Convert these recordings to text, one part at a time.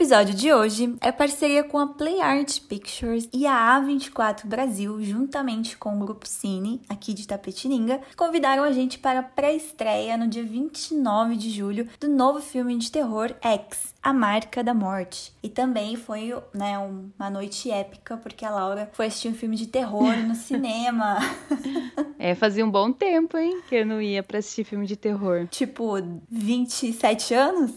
Episódio de hoje é parceria com a Play Art Pictures e a A24 Brasil, juntamente com o Grupo Cine, aqui de Tapetininga, convidaram a gente para a pré-estreia no dia 29 de julho do novo filme de terror X, A Marca da Morte. E também foi né, uma noite épica, porque a Laura foi assistir um filme de terror no cinema. É, fazia um bom tempo, hein, que eu não ia para assistir filme de terror. Tipo, 27 anos?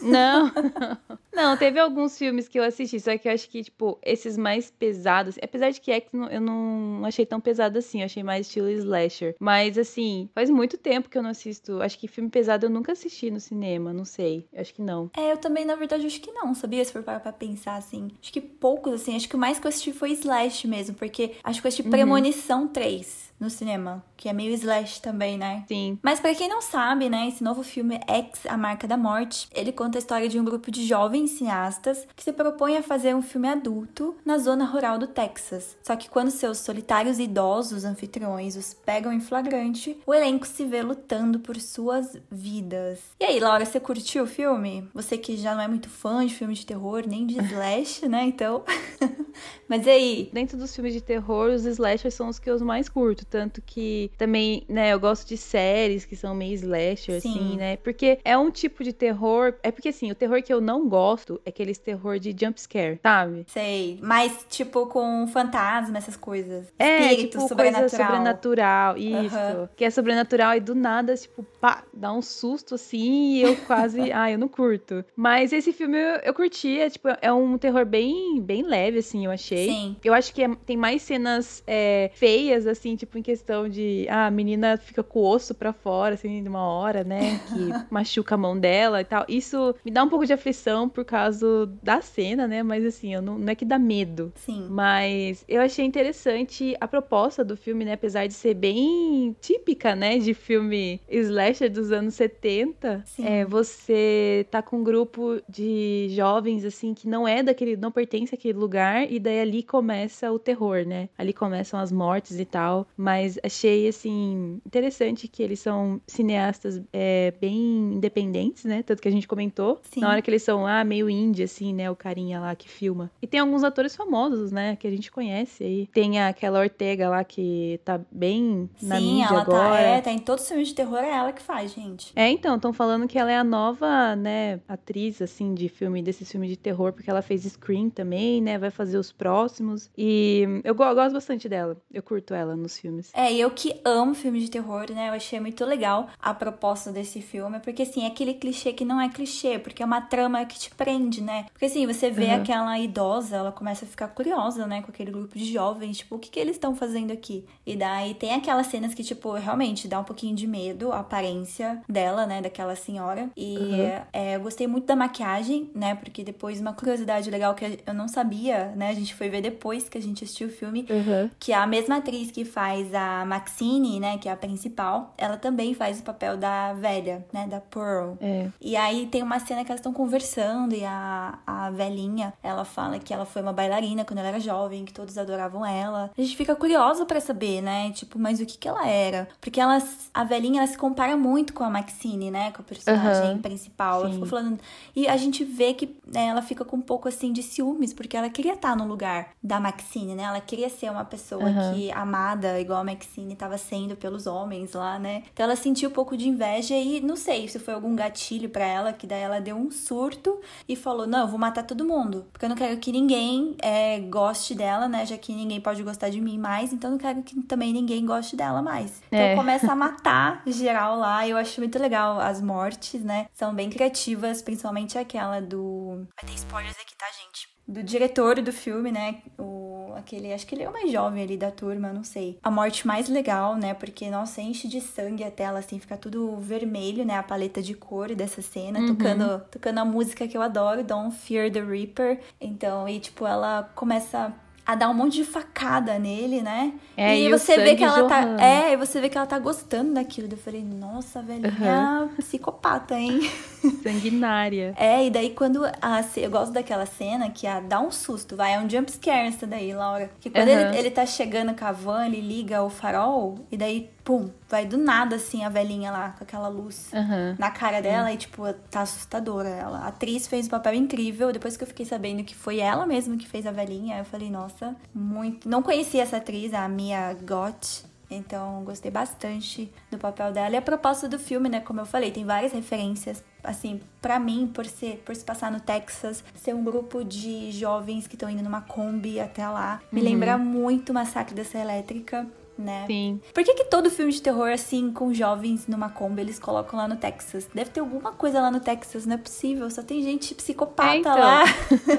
Não. Não, teve alguns filmes que eu assisti, só que eu acho que, tipo, esses mais pesados, apesar de que X eu não achei tão pesado assim, eu achei mais estilo slasher. Mas, assim, faz muito tempo que eu não assisto. Acho que filme pesado eu nunca assisti no cinema, não sei. Acho que não. É, eu também, na verdade, acho que não, sabia? Se for parar pra pensar, assim. Acho que poucos, assim, acho que o mais que eu assisti foi Slash mesmo, porque acho que eu assisti uhum. Premonição 3 no cinema, que é meio slash também, né? Sim. Mas para quem não sabe, né, esse novo filme X, A Marca da Morte, ele conta a história de um grupo de jovens cineastas que se propõe a fazer um filme adulto na zona rural do Texas. Só que quando seus solitários idosos anfitriões os pegam em flagrante, o elenco se vê lutando por suas vidas. E aí, Laura, você curtiu o filme? Você que já não é muito fã de filme de terror, nem de slash, né? Então. Mas aí? Dentro dos filmes de terror, os slashers são os que eu mais curto tanto que também, né, eu gosto de séries que são meio slasher, Sim. assim, né? Porque é um tipo de terror. É porque, assim, o terror que eu não gosto é aqueles terror de jump scare, sabe? Sei. Mas, tipo, com fantasma, essas coisas. É, Espírito, tipo, sobrenatural. coisa sobrenatural. Isso. Uhum. Que é sobrenatural e do nada, tipo, pá, dá um susto assim e eu quase. ah, eu não curto. Mas esse filme eu, eu curti. É, tipo, é um terror bem, bem leve, assim, eu achei. Sim. Eu acho que é, tem mais cenas é, feias, assim, tipo, em questão de ah, a menina fica com o osso para fora, assim, de uma hora, né? Que machuca a mão dela e tal. Isso me dá um pouco de aflição por causa da cena, né? Mas assim, eu não, não é que dá medo. Sim. Mas eu achei interessante a proposta do filme, né? Apesar de ser bem típica, né? De filme slasher dos anos 70. Sim. É, você tá com um grupo de jovens, assim, que não é daquele. não pertence àquele lugar. E daí ali começa o terror, né? Ali começam as mortes e tal mas achei, assim, interessante que eles são cineastas é, bem independentes, né? Tanto que a gente comentou. Sim. Na hora que eles são, ah, meio indie, assim, né? O carinha lá que filma. E tem alguns atores famosos, né? Que a gente conhece aí. Tem aquela Ortega lá que tá bem na Sim, mídia ela agora. Tá, é, tá em todos os filmes de terror, é ela que faz, gente. É, então, estão falando que ela é a nova, né, atriz, assim, de filme, desses filmes de terror, porque ela fez Scream também, né? Vai fazer os próximos. E eu, gosto bastante dela. Eu curto ela nos filmes filmes. É, eu que amo filmes de terror, né? Eu achei muito legal a proposta desse filme, porque assim, é aquele clichê que não é clichê, porque é uma trama que te prende, né? Porque assim, você vê uhum. aquela idosa, ela começa a ficar curiosa, né, com aquele grupo de jovens, tipo, o que que eles estão fazendo aqui? E daí tem aquelas cenas que, tipo, realmente dá um pouquinho de medo a aparência dela, né, daquela senhora. E uhum. é, eu gostei muito da maquiagem, né, porque depois uma curiosidade legal que eu não sabia, né, a gente foi ver depois que a gente assistiu o filme, uhum. que a mesma atriz que faz a Maxine, né, que é a principal, ela também faz o papel da velha, né, da Pearl. É. E aí tem uma cena que elas estão conversando e a, a velhinha, ela fala que ela foi uma bailarina quando ela era jovem, que todos adoravam ela. A gente fica curiosa para saber, né, tipo, mas o que que ela era? Porque elas, a velhinha, ela se compara muito com a Maxine, né, com a personagem uhum. principal. Ela ficou falando... E a gente vê que né, ela fica com um pouco, assim, de ciúmes, porque ela queria estar no lugar da Maxine, né? Ela queria ser uma pessoa uhum. que amada, igual a Maxine estava sendo pelos homens lá, né? Então ela sentiu um pouco de inveja e não sei se foi algum gatilho para ela, que daí ela deu um surto e falou: Não, eu vou matar todo mundo, porque eu não quero que ninguém é, goste dela, né? Já que ninguém pode gostar de mim mais, então eu não quero que também ninguém goste dela mais. Então é. começa a matar geral lá, e eu acho muito legal as mortes, né? São bem criativas, principalmente aquela do. Vai ter spoilers aqui, tá, gente? Do diretor do filme, né? O, aquele, acho que ele é o mais jovem ali da turma, não sei. A morte mais legal, né? Porque, nossa, enche de sangue a tela, assim, fica tudo vermelho, né? A paleta de cor dessa cena, uhum. tocando, tocando a música que eu adoro, Don't Fear the Reaper. Então, e tipo, ela começa a dar um monte de facada nele, né? É, e, e você vê que ela jorrando. tá. É, e você vê que ela tá gostando daquilo. Eu falei, nossa, velhinha psicopata, hein? Sanguinária. É, e daí quando a, eu gosto daquela cena que a, dá um susto, vai, é um jump scare essa daí, Laura. Que quando Aham. ele, ele tá chegando com a van, ele liga o farol, e daí, pum, vai do nada assim a velhinha lá com aquela luz. Aham. Na cara dela e, tipo, tá assustadora ela. A atriz fez um papel incrível. Depois que eu fiquei sabendo que foi ela mesma que fez a velhinha, eu falei, nossa, muito. Não conhecia essa atriz, a Mia Gott. Então, gostei bastante do papel dela. E a proposta do filme, né? Como eu falei, tem várias referências. Assim, pra mim, por ser, por se passar no Texas, ser um grupo de jovens que estão indo numa Kombi até lá, me lembra muito o Massacre Serra Elétrica, né? Sim. Por que, que todo filme de terror, assim, com jovens numa Kombi, eles colocam lá no Texas? Deve ter alguma coisa lá no Texas, não é possível. Só tem gente psicopata É, então. lá.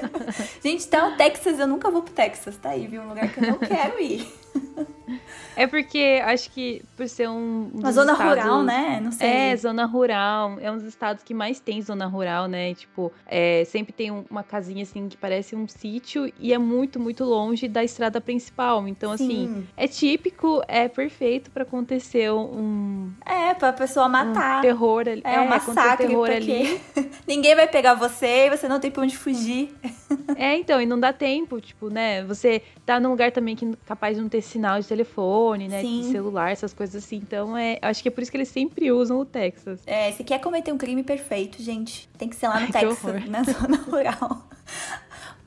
gente, tá o Texas, eu nunca vou pro Texas, tá aí, viu? Um lugar que eu não quero ir. É porque acho que por ser um. um Uma zona estados- rural, né? Não sei. É, zona rural. É um dos estados que mais tem zona rural, né? Tipo, é, sempre tem um- uma casinha assim que parece um sítio e é muito, muito longe da estrada principal. Então, assim, Sim. é típico, é perfeito pra acontecer um, É, pra pessoa um matar. terror ali. É, um acontecer massacre, terror ali. ninguém vai pegar você e você não tem pra onde fugir. É, então, e não dá tempo, tipo, né? Você tá num lugar também que é capaz de não ter sinal de telefone, né? Sim. De celular, essas coisas assim. Então, é, acho que é por isso que eles sempre usam o Texas. É, se quer cometer um crime perfeito, gente, tem que ser lá no Ai, Texas, na zona rural.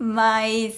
Mas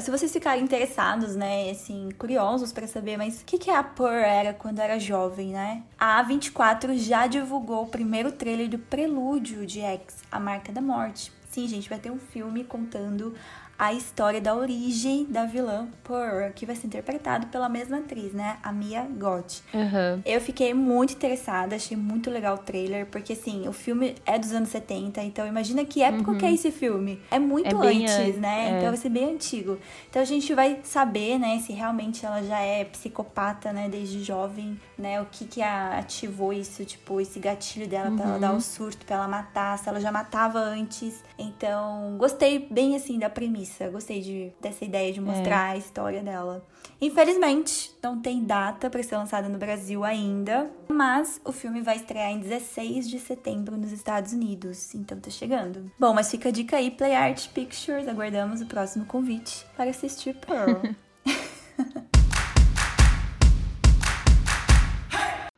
se, vocês ficarem interessados, né, assim, curiosos pra saber, mas o que, que a Pearl era quando era jovem, né? A A24 já divulgou o primeiro trailer do prelúdio de X, A Marca da Morte. Sim, gente, vai ter um filme contando a história da origem da vilã Pearl, que vai ser interpretado pela mesma atriz, né, a Mia Goth. Aham. Eu fiquei muito interessada, achei muito legal o trailer, porque assim, o filme é dos anos 70, então imagina que época que é esse filme. É muito Uhum. É antes, né? é. Então vai ser bem antigo. Então a gente vai saber, né, se realmente ela já é psicopata, né, desde jovem, né? O que que ativou isso, tipo, esse gatilho dela pra ela Uhum. dar o surto, pra ela matar, se ela já matava antes. Então, gostei bem assim da premissa, gostei de, dessa ideia É. de mostrar a história dela. Infelizmente, não tem data para ser lançada no Brasil ainda, mas o filme vai estrear em 16 de setembro nos Estados Unidos, então tá chegando. Bom, mas fica a dica aí, Play Art Pictures, aguardamos o próximo convite para assistir Pearl.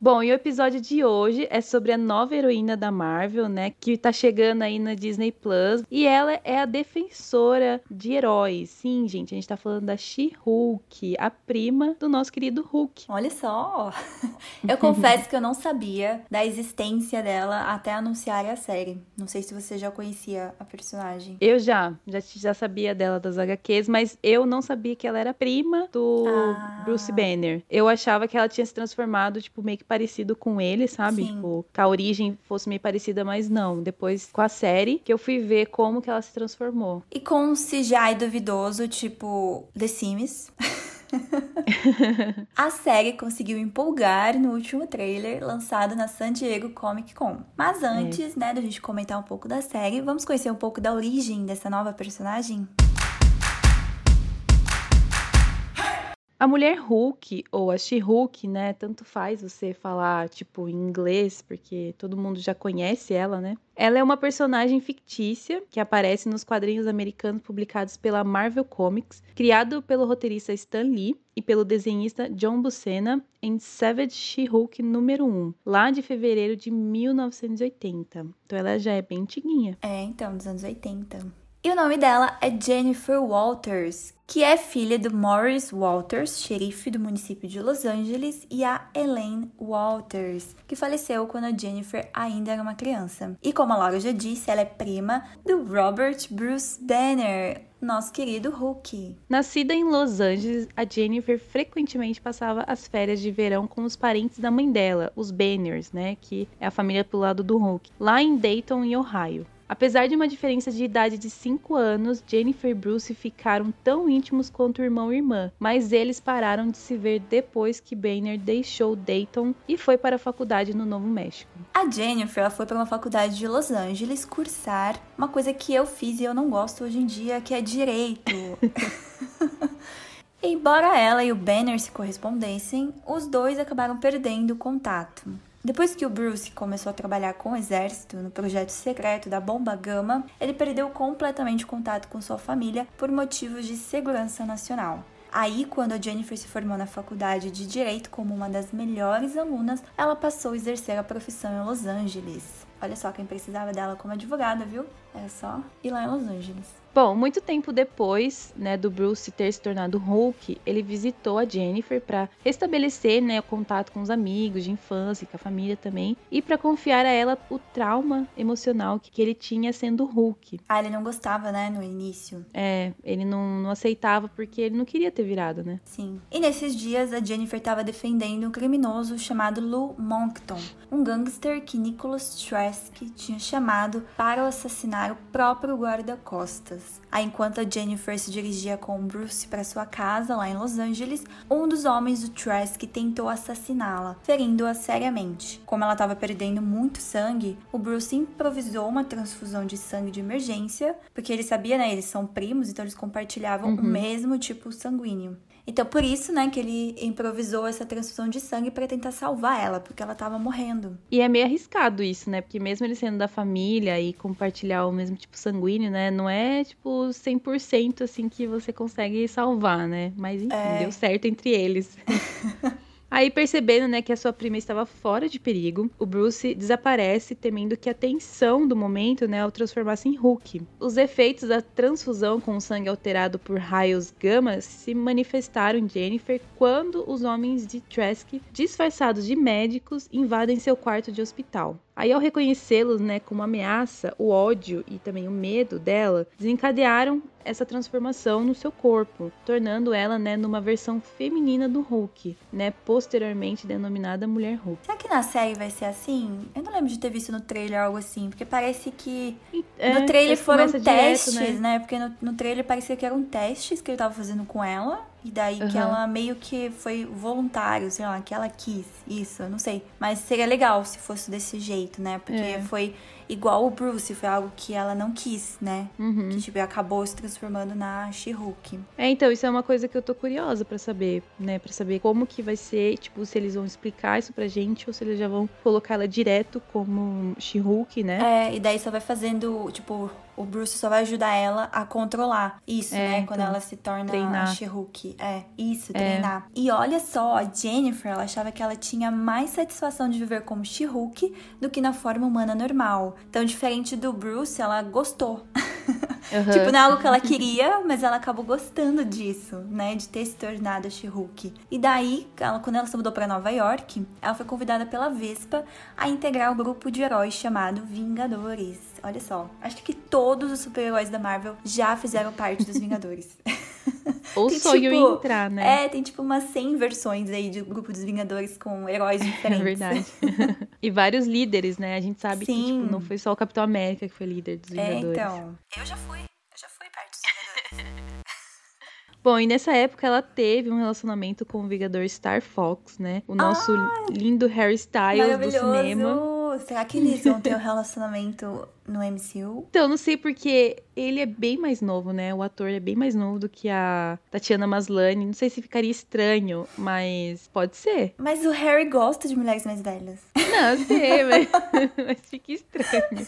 Bom, e o episódio de hoje é sobre a nova heroína da Marvel, né? Que tá chegando aí na Disney Plus. E ela é a defensora de heróis. Sim, gente, a gente tá falando da She-Hulk, a prima do nosso querido Hulk. Olha só! Eu confesso que eu não sabia da existência dela até anunciarem a série. Não sei se você já conhecia a personagem. Eu já, já, já sabia dela das HQs, mas eu não sabia que ela era prima do Ah. Bruce Banner. Eu achava que ela tinha se transformado, tipo, meio que parecido com ele, sabe? Sim. Tipo, que a origem fosse meio parecida, mas não. Depois, com a série, que eu fui ver como que ela se transformou. E com um CGI duvidoso, tipo The Sims. a série conseguiu empolgar no último trailer lançado na San Diego Comic Con. Mas antes, né, da gente comentar um pouco da série, vamos conhecer um pouco da origem dessa nova personagem? A mulher Hulk, ou a She-Hulk, né? Tanto faz você falar, tipo, em inglês, porque todo mundo já conhece ela, né? Ela é uma personagem fictícia que aparece nos quadrinhos americanos publicados pela Marvel Comics, criado pelo roteirista Stan Lee e pelo desenhista John Buscema em Savage She-Hulk número 1, lá de fevereiro de 1980. Então ela já é bem antiguinha. É, então, dos anos 80. E o nome dela é Jennifer Walters, que é filha do Morris Walters, xerife do município de Los Angeles, e a Elaine Walters, que faleceu quando a Jennifer ainda era uma criança. E como a Laura já disse, ela é prima do Robert Bruce Banner, nosso querido Hulk. Nascida em Los Angeles, a Jennifer frequentemente passava as férias de verão com os parentes da mãe dela, os Banners, né, que é a família pro lado do Hulk, lá em Dayton, em Ohio. Apesar de uma diferença de idade de 5 anos, Jennifer e Bruce ficaram tão íntimos quanto irmão e irmã, mas eles pararam de se ver depois que Banner deixou Dayton e foi para a faculdade no Novo México. A Jennifer ela foi para uma faculdade de Los Angeles cursar uma coisa que eu fiz e eu não gosto hoje em dia, que é direito. Embora ela e o Banner se correspondessem, os dois acabaram perdendo o contato. Depois que o Bruce começou a trabalhar com o exército no projeto secreto da Bomba Gama, ele perdeu completamente o contato com sua família por motivos de segurança nacional. Aí, quando a Jennifer se formou na faculdade de Direito como uma das melhores alunas, ela passou a exercer a profissão em Los Angeles. Olha só, quem precisava dela como advogada, viu? Era só ir lá em Los Angeles. Bom, muito tempo depois, né, do Bruce ter se tornado Hulk, ele visitou a Jennifer para restabelecer, né, o contato com os amigos de infância, com a família também, e para confiar a ela o trauma emocional que, que ele tinha sendo Hulk. Ah, ele não gostava, né, no início. É, ele não, não aceitava porque ele não queria ter virado, né? Sim. E nesses dias a Jennifer estava defendendo um criminoso chamado Lou Moncton, um gangster que Nicholas Trask tinha chamado para assassinar o próprio guarda-costas. Aí, enquanto a Jennifer se dirigia com Bruce para sua casa lá em Los Angeles, um dos homens do Trask tentou assassiná-la, ferindo-a seriamente. Como ela estava perdendo muito sangue, o Bruce improvisou uma transfusão de sangue de emergência, porque ele sabia, né? Eles são primos, então eles compartilhavam uhum. o mesmo tipo sanguíneo. Então, por isso, né, que ele improvisou essa transfusão de sangue para tentar salvar ela, porque ela tava morrendo. E é meio arriscado isso, né? Porque mesmo ele sendo da família e compartilhar o mesmo tipo sanguíneo, né, não é tipo 100% assim que você consegue salvar, né? Mas enfim, é... deu certo entre eles. Aí, percebendo né, que a sua prima estava fora de perigo, o Bruce desaparece, temendo que a tensão do momento né, o transformasse em Hulk. Os efeitos da transfusão com o sangue alterado por raios gama se manifestaram em Jennifer quando os homens de Trask, disfarçados de médicos, invadem seu quarto de hospital. Aí, ao reconhecê-los né, como ameaça, o ódio e também o medo dela desencadearam essa transformação no seu corpo, tornando ela né, numa versão feminina do Hulk, né, posteriormente denominada Mulher Hulk. Será que na série vai ser assim? Eu não lembro de ter visto no trailer algo assim, porque parece que é, no trailer foram testes, direto, né? né? Porque no, no trailer parecia que eram testes que ele tava fazendo com ela e daí uhum. que ela meio que foi voluntário, sei lá, que ela quis isso, eu não sei. Mas seria legal se fosse desse jeito, né? Porque é. foi igual o Bruce, foi algo que ela não quis, né? Uhum. Que, tipo, acabou se transformando na She-Hulk. É, então, isso é uma coisa que eu tô curiosa para saber, né? Para saber como que vai ser, tipo, se eles vão explicar isso pra gente ou se eles já vão colocar ela direto como She-Hulk, né? É, e daí só vai fazendo, tipo, o Bruce só vai ajudar ela a controlar isso, é, né? Quando então, ela se torna treinar. a She-Hulk. É, isso, é. treinar. E olha só, a Jennifer, ela achava que ela tinha mais satisfação de viver como She-Hulk do que na forma humana normal. Então, diferente do Bruce, ela gostou. Uhum. tipo, não é algo que ela queria, mas ela acabou gostando disso, né? De ter se tornado a She-Hulk. E daí, ela, quando ela se mudou para Nova York, ela foi convidada pela Vespa a integrar o grupo de heróis chamado Vingadores. Olha só, acho que todos os super-heróis da Marvel já fizeram parte dos Vingadores. Ou sonho tipo, entrar, né? É, tem tipo umas 100 versões aí de grupo dos Vingadores com heróis diferentes. É verdade. e vários líderes, né? A gente sabe Sim. que tipo, não foi só o Capitão América que foi líder dos é, Vingadores. É, então. Eu já fui. Eu já fui parte dos Vingadores. Bom, e nessa época ela teve um relacionamento com o Vingador Star Fox, né? O nosso ah, lindo Harry Styles do cinema. Será que eles vão ter um relacionamento no MCU? Então, não sei porque ele é bem mais novo, né? O ator é bem mais novo do que a Tatiana Maslany. Não sei se ficaria estranho, mas pode ser. Mas o Harry gosta de mulheres mais velhas. Não, sei, mas, mas fica estranho.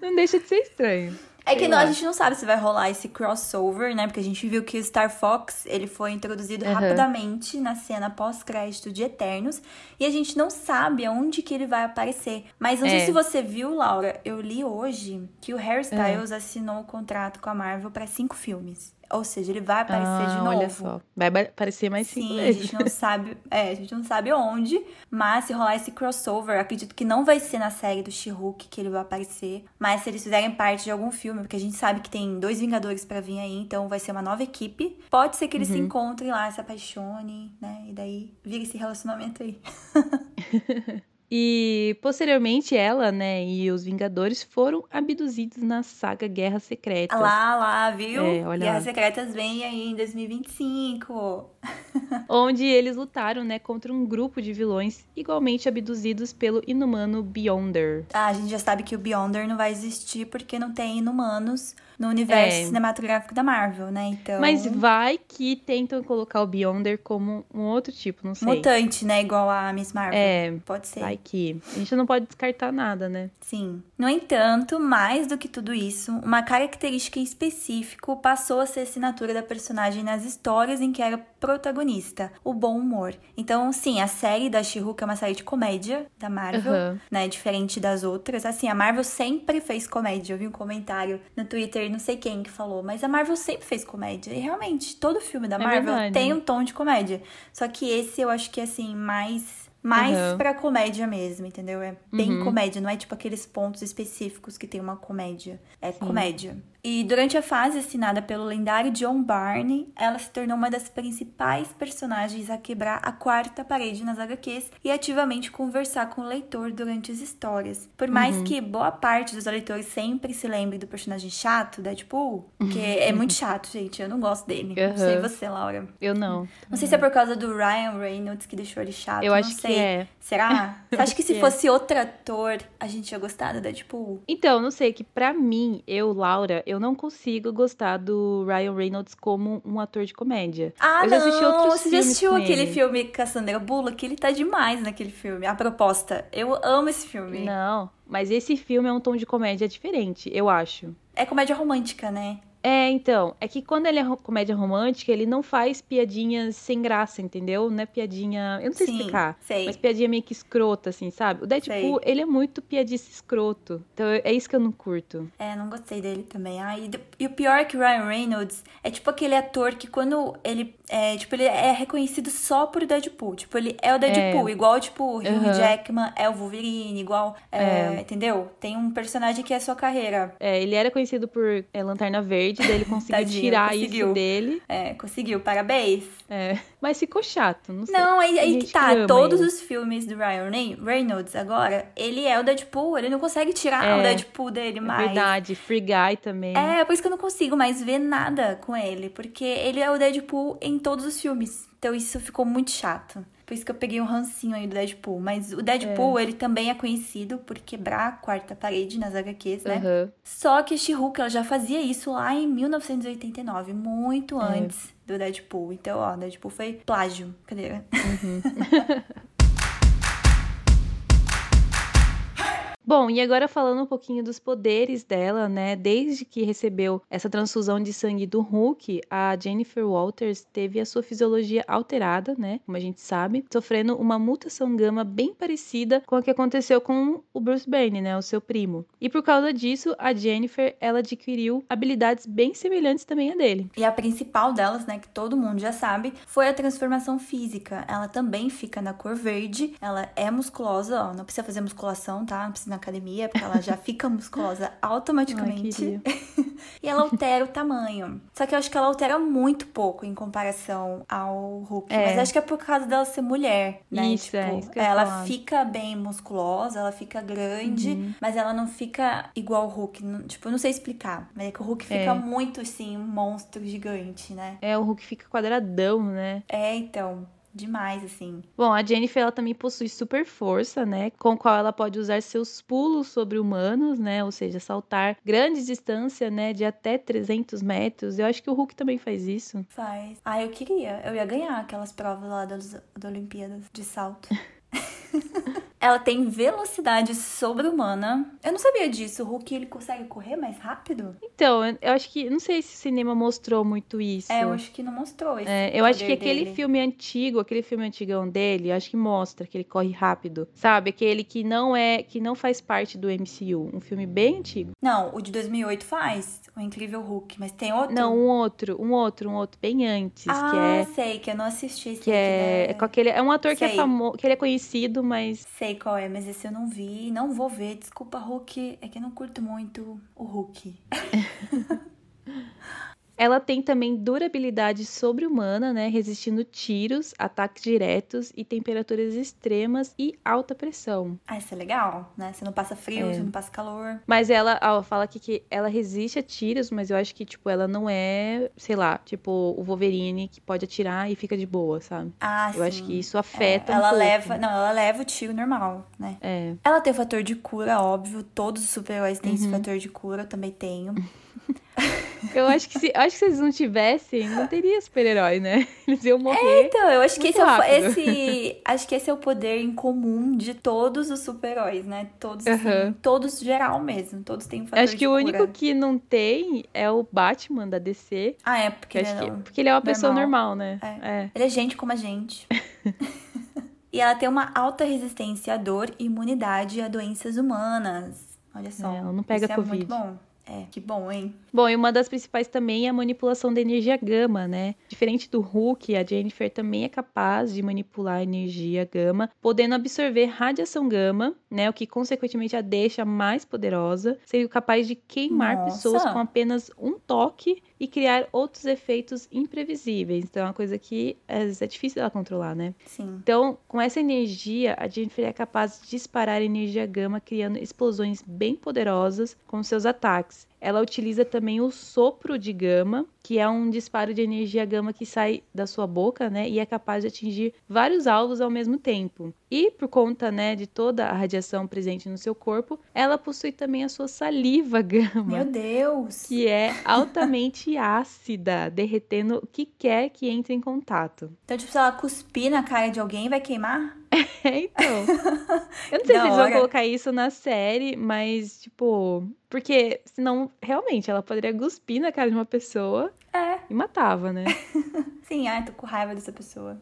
Não deixa de ser estranho. É que não, a gente não sabe se vai rolar esse crossover, né? Porque a gente viu que o Star Fox, ele foi introduzido uhum. rapidamente na cena pós-crédito de Eternos. E a gente não sabe aonde que ele vai aparecer. Mas não é. sei se você viu, Laura, eu li hoje que o Harry Styles assinou o um contrato com a Marvel para cinco filmes. Ou seja, ele vai aparecer ah, de novo. Olha só. Vai aparecer mais cinco Sim, vezes. a gente não sabe. É, a gente não sabe onde. Mas se rolar esse crossover, acredito que não vai ser na série do She-Hulk que ele vai aparecer. Mas se eles fizerem parte de algum filme, porque a gente sabe que tem dois Vingadores para vir aí, então vai ser uma nova equipe. Pode ser que eles uhum. se encontrem lá, se apaixonem, né? E daí vira esse relacionamento aí. E posteriormente ela, né, e os Vingadores foram abduzidos na saga Guerra Secreta. Lá, lá, viu? É, olha Guerras Secretas vem aí em 2025. onde eles lutaram, né, contra um grupo de vilões igualmente abduzidos pelo inumano Beyonder. Ah, a gente já sabe que o Beyonder não vai existir porque não tem inumanos no universo é. cinematográfico da Marvel, né? Então. Mas vai que tentam colocar o Beyonder como um outro tipo, não sei. Mutante, né? Igual a Miss Marvel. É. Pode ser. Vai que. A gente não pode descartar nada, né? Sim. No entanto, mais do que tudo isso, uma característica específica passou a ser assinatura da personagem nas histórias em que era protagonista, o bom humor. Então, sim, a série da She-Hulk é uma série de comédia da Marvel, uhum. né? Diferente das outras. Assim, a Marvel sempre fez comédia. Eu vi um comentário no Twitter, não sei quem que falou, mas a Marvel sempre fez comédia. E realmente, todo filme da é Marvel verdade. tem um tom de comédia. Só que esse eu acho que, assim, mais mais uhum. pra comédia mesmo, entendeu? É bem uhum. comédia, não é tipo aqueles pontos específicos que tem uma comédia. É Sim. comédia. E durante a fase assinada pelo lendário John Barney, ela se tornou uma das principais personagens a quebrar a quarta parede nas HQs e ativamente conversar com o leitor durante as histórias. Por mais uhum. que boa parte dos leitores sempre se lembre do personagem chato, Deadpool, que é muito chato, gente, eu não gosto dele. Uhum. Não sei você, Laura. Eu não. Não sei se é por causa do Ryan Reynolds que deixou ele chato, eu acho sei. que é. Será? Você acha que se fosse outro ator, a gente ia gostar do Deadpool? Então, não sei, que para mim, eu, Laura, eu não consigo gostar do Ryan Reynolds como um ator de comédia. Ah, eu já assisti não! Outros Você já assistiu aquele ele. filme Cassandra Bullock? Ele tá demais naquele filme. A proposta. Eu amo esse filme. Não, mas esse filme é um tom de comédia diferente, eu acho. É comédia romântica, né? É, então, é que quando ele é comédia romântica, ele não faz piadinhas sem graça, entendeu? Não é piadinha. Eu não sei Sim, explicar. Sei. Mas piadinha meio que escrota, assim, sabe? O Deadpool, sei. ele é muito piadista escroto. Então é isso que eu não curto. É, não gostei dele também. Ah, e, e o pior é que o Ryan Reynolds é tipo aquele ator que quando ele é, tipo, ele é reconhecido só por Deadpool. Tipo, ele é o Deadpool, é. igual, tipo, o Hugh uhum. Jackman é o Wolverine, igual, é, é. entendeu? Tem um personagem que é a sua carreira. É, ele era conhecido por é, Lanterna Verde, daí ele conseguiu Tadinho, tirar conseguiu. isso dele. É, conseguiu, parabéns. É, mas ficou chato, não sei. Não, aí, aí que tá, todos ele. os filmes do Ryan Reynolds agora, ele é o Deadpool, ele não consegue tirar é, o Deadpool dele mais. É verdade, Free Guy também. É, por isso que eu não consigo mais ver nada com ele, porque ele é o Deadpool em todos os filmes. Então isso ficou muito chato. Por isso que eu peguei um rancinho aí do Deadpool. Mas o Deadpool, é. ele também é conhecido por quebrar a quarta parede nas HQs, né? Uhum. Só que a She-Hulk, ela já fazia isso lá em 1989, muito é. antes do Deadpool. Então, ó, Deadpool foi plágio. Cadê? Uhum. Bom, e agora falando um pouquinho dos poderes dela, né? Desde que recebeu essa transfusão de sangue do Hulk, a Jennifer Walters teve a sua fisiologia alterada, né? Como a gente sabe, sofrendo uma mutação gama bem parecida com a que aconteceu com o Bruce Banner, né? O seu primo. E por causa disso, a Jennifer, ela adquiriu habilidades bem semelhantes também a dele. E a principal delas, né, que todo mundo já sabe, foi a transformação física. Ela também fica na cor verde, ela é musculosa, ó, não precisa fazer musculação, tá? Não precisa academia, porque ela já fica musculosa automaticamente. Ai, e ela altera o tamanho. Só que eu acho que ela altera muito pouco em comparação ao Hulk. É. Mas acho que é por causa dela ser mulher, né? Isso, é, tipo, é, isso ela falar. fica bem musculosa, ela fica grande, uhum. mas ela não fica igual o Hulk. Tipo, eu não sei explicar. Mas é que o Hulk fica é. muito, assim, um monstro gigante, né? É, o Hulk fica quadradão, né? É, então demais, assim. Bom, a Jennifer ela também possui super força, né? Com qual ela pode usar seus pulos sobre humanos, né? Ou seja, saltar grandes distâncias, né? De até 300 metros. Eu acho que o Hulk também faz isso. Faz. Ah, eu queria. Eu ia ganhar aquelas provas lá das, das Olimpíadas de salto. Ela tem velocidade sobre-humana. Eu não sabia disso. O Hulk ele consegue correr mais rápido? Então, eu acho que. Não sei se o cinema mostrou muito isso. É, eu acho que não mostrou isso. É, eu acho que aquele dele. filme antigo, aquele filme antigão dele, acho que mostra que ele corre rápido. Sabe? Aquele que não é. que não faz parte do MCU. Um filme bem antigo. Não, o de 2008 faz. O Incrível Hulk. Mas tem outro? Não, um outro. Um outro, um outro. Bem antes. Ah, que é, sei, que eu não assisti esse Que é, é, com aquele, é um ator sei. que é famoso, que ele é conhecido, mas. Sei sei qual é, mas esse eu não vi. Não vou ver. Desculpa, Hulk. É que eu não curto muito o Hulk. Ela tem também durabilidade sobre-humana, né? Resistindo tiros, ataques diretos e temperaturas extremas e alta pressão. Ah, isso é legal, né? Você não passa frio, é. você não passa calor. Mas ela, ó, fala aqui que ela resiste a tiros, mas eu acho que, tipo, ela não é, sei lá, tipo, o Wolverine que pode atirar e fica de boa, sabe? Ah, eu sim. acho que isso afeta. É, ela um leva. Não, ela leva o tiro normal, né? É. Ela tem o fator de cura, óbvio. Todos os super-heróis têm uhum. esse fator de cura, eu também tenho. Eu acho que se, acho que se eles não tivessem, não teria super-herói, né? Eles iam morrer. É, então, eu acho que esse, é, esse, acho que esse é o poder em comum de todos os super-heróis, né? Todos, uhum. assim, todos geral mesmo, todos têm um fator Acho que o único que não tem é o Batman da DC. Ah, é porque ele é, que, porque ele é uma normal. pessoa normal, né? É. é. Ele é gente como a gente. e ela tem uma alta resistência à dor e imunidade a doenças humanas. Olha só. É, ela não pega Isso Covid. É muito bom. É, que bom, hein? Bom, e uma das principais também é a manipulação da energia gama, né? Diferente do Hulk, a Jennifer também é capaz de manipular a energia gama, podendo absorver radiação gama, né? O que consequentemente a deixa mais poderosa, sendo capaz de queimar Nossa. pessoas com apenas um toque e criar outros efeitos imprevisíveis. Então é uma coisa que às vezes é difícil ela controlar, né? Sim. Então, com essa energia, a Jennifer é capaz de disparar energia gama, criando explosões bem poderosas com seus ataques. Ela utiliza também o sopro de gama, que é um disparo de energia gama que sai da sua boca, né, e é capaz de atingir vários alvos ao mesmo tempo. E por conta, né, de toda a radiação presente no seu corpo, ela possui também a sua saliva gama. Meu Deus! Que é altamente ácida, derretendo o que quer que entre em contato. Então, tipo, se ela cuspir na cara de alguém, vai queimar? É, então. Eu não sei se eles vão colocar isso na série, mas, tipo. Porque senão, realmente, ela poderia cuspir na cara de uma pessoa é. e matava, né? Sim, ai, tô com raiva dessa pessoa.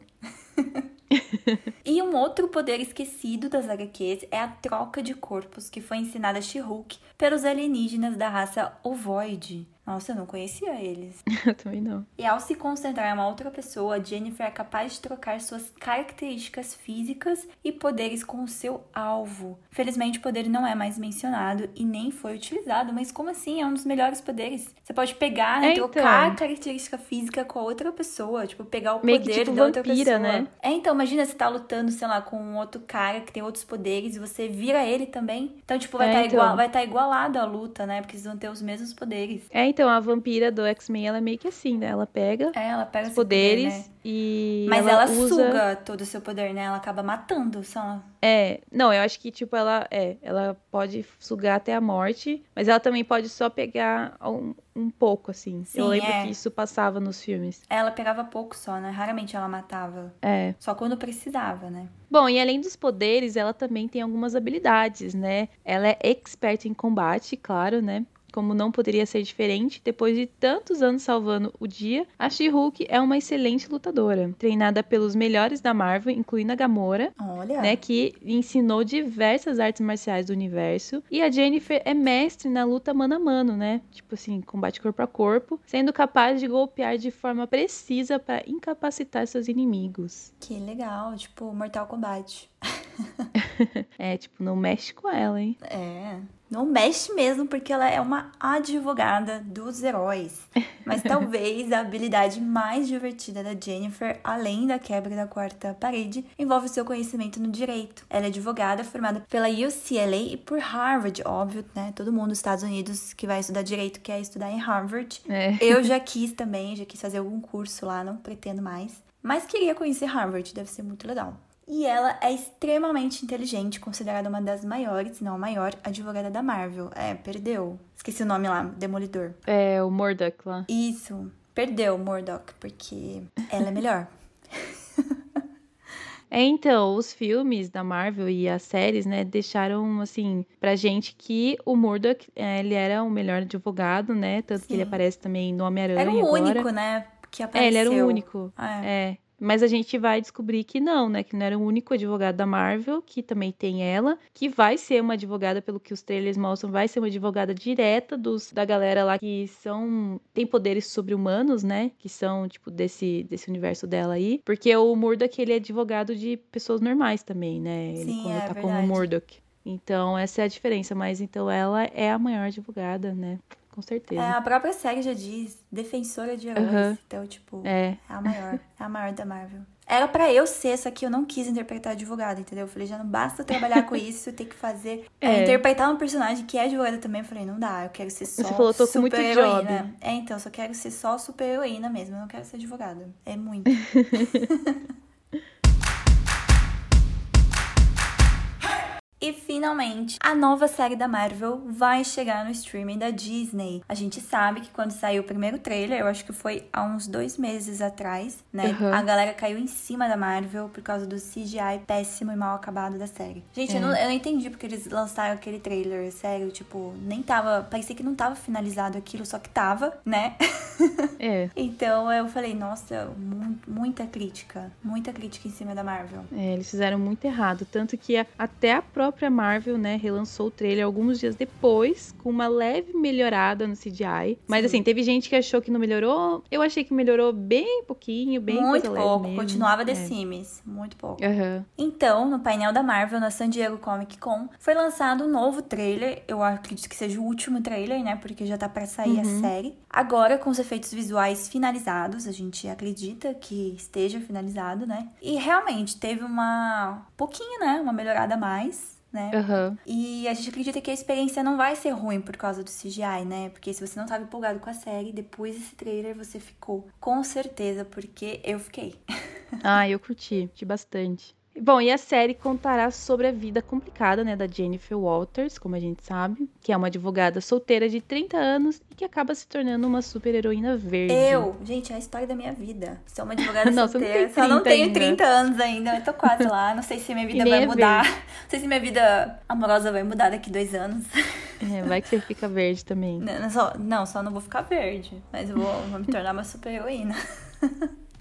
e um outro poder esquecido das HQs é a troca de corpos que foi ensinada a She-Hulk pelos alienígenas da raça Ovoid. Nossa, eu não conhecia eles. eu também não. E ao se concentrar em uma outra pessoa, Jennifer é capaz de trocar suas características físicas e poderes com o seu alvo. Felizmente, o poder não é mais mencionado e nem foi utilizado, mas como assim? É um dos melhores poderes. Você pode pegar, né, é, então. trocar a característica física com a outra pessoa, tipo, pegar o Meio poder que, tipo, da vampira, outra pessoa. Né? É, então, imagina você tá lutando, sei lá, com um outro cara que tem outros poderes e você vira ele também. Então, tipo, vai é, estar tá então. igual, vai tá igualado a luta, né? Porque eles vão ter os mesmos poderes. É, então, a vampira do X-Men, ela é meio que assim, né? Ela pega, é, ela pega os poderes poder, né? e. Mas ela, ela usa... suga todo o seu poder, né? Ela acaba matando só. É, não, eu acho que, tipo, ela é, ela pode sugar até a morte, mas ela também pode só pegar um, um pouco, assim. Sim, eu lembro é. que isso passava nos filmes. Ela pegava pouco só, né? Raramente ela matava. É. Só quando precisava, né? Bom, e além dos poderes, ela também tem algumas habilidades, né? Ela é expert em combate, claro, né? Como não poderia ser diferente, depois de tantos anos salvando o dia, a She-Hulk é uma excelente lutadora, treinada pelos melhores da Marvel, incluindo a Gamora, Olha. né, que ensinou diversas artes marciais do universo, e a Jennifer é mestre na luta mano a mano, né? Tipo assim, combate corpo a corpo, sendo capaz de golpear de forma precisa para incapacitar seus inimigos. Que legal, tipo Mortal Kombat. é, tipo, não mexe com ela, hein? É. Não mexe mesmo, porque ela é uma advogada dos heróis. Mas talvez a habilidade mais divertida da Jennifer, além da quebra da quarta parede, envolve o seu conhecimento no direito. Ela é advogada formada pela UCLA e por Harvard, óbvio, né? Todo mundo nos Estados Unidos que vai estudar direito quer estudar em Harvard. É. Eu já quis também, já quis fazer algum curso lá, não pretendo mais. Mas queria conhecer Harvard, deve ser muito legal. E ela é extremamente inteligente, considerada uma das maiores, não a maior, advogada da Marvel. É, perdeu. Esqueci o nome lá, Demolidor. É, o Murdoch lá. Isso. Perdeu o Murdoch, porque ela é melhor. É, então, os filmes da Marvel e as séries, né, deixaram, assim, pra gente que o Murdoch, é, ele era o melhor advogado, né, tanto Sim. que ele aparece também no Homem-Aranha Era o agora. único, né, que apareceu. É, ele era o único. É. É. Mas a gente vai descobrir que não, né? Que não era o único advogado da Marvel, que também tem ela, que vai ser uma advogada, pelo que os trailers mostram, vai ser uma advogada direta dos, da galera lá que são. tem poderes sobre-humanos, né? Que são, tipo, desse, desse universo dela aí. Porque o Murdoch, ele é advogado de pessoas normais também, né? Ele Sim, é como verdade. Murdoch. Então, essa é a diferença. Mas então ela é a maior advogada, né? Com certeza. É, a própria série já diz, defensora de heróis. Aham. Então, tipo, É. é a maior. É a maior da Marvel. Era pra eu ser, só que eu não quis interpretar advogada, entendeu? Eu falei, já não basta trabalhar com isso, ter que fazer. é, É. interpretar um personagem que é advogada também. Eu falei, não dá, eu quero ser só. Você falou, tô com muito super job. heroína. É, então, eu só quero ser só super heroína mesmo. Eu não quero ser advogada. É muito. E finalmente, a nova série da Marvel vai chegar no streaming da Disney. A gente sabe que quando saiu o primeiro trailer, eu acho que foi há uns dois meses atrás, né? Uhum. A galera caiu em cima da Marvel por causa do CGI péssimo e mal acabado da série. Gente, eu, É. não, eu não entendi porque eles lançaram aquele trailer, sério. Tipo, nem tava. Parecia que não tava finalizado aquilo, só que tava, né? É. Então eu falei, nossa, mu- muita crítica. Muita crítica em cima da Marvel. É, eles fizeram muito errado. Tanto que a- até a própria Marvel, né, relançou o trailer alguns dias depois, com uma leve melhorada no CGI. Mas Sim. assim, teve gente que achou que não melhorou. Eu achei que melhorou bem pouquinho, bem muito pouco. Continuava The É. Sims. Muito pouco. Aham. Então, no painel da Marvel, na San Diego Comic Con, foi lançado um novo trailer. Eu acredito que seja o último trailer, né? Porque já tá pra sair a Uhum. série. Agora, com os efeitos visuais finalizados, a gente acredita que esteja finalizado, né? E realmente teve uma. pouquinho, né? Uma melhorada a mais. Né? Aham. E a gente acredita que a experiência não vai ser ruim por causa do CGI, né? Porque se você não tava empolgado com a série, depois desse trailer você ficou. Com certeza, porque eu fiquei. Ah, eu curti, curti bastante. Bom, e a série contará sobre a vida complicada, né, da Jennifer Walters, como a gente sabe, que é uma advogada solteira de 30 anos e que acaba se tornando uma super-heroína verde. Eu, gente, é a história da minha vida. Sou uma advogada Não, solteira. Só não 30 tenho ainda. 30 anos ainda. Eu tô quase lá. Não sei se minha vida vai é mudar. Não sei se minha vida amorosa vai mudar daqui dois anos. É, vai que você fica verde também. Não, só, não, só não vou ficar verde. Mas eu vou, vou me tornar uma super heroína.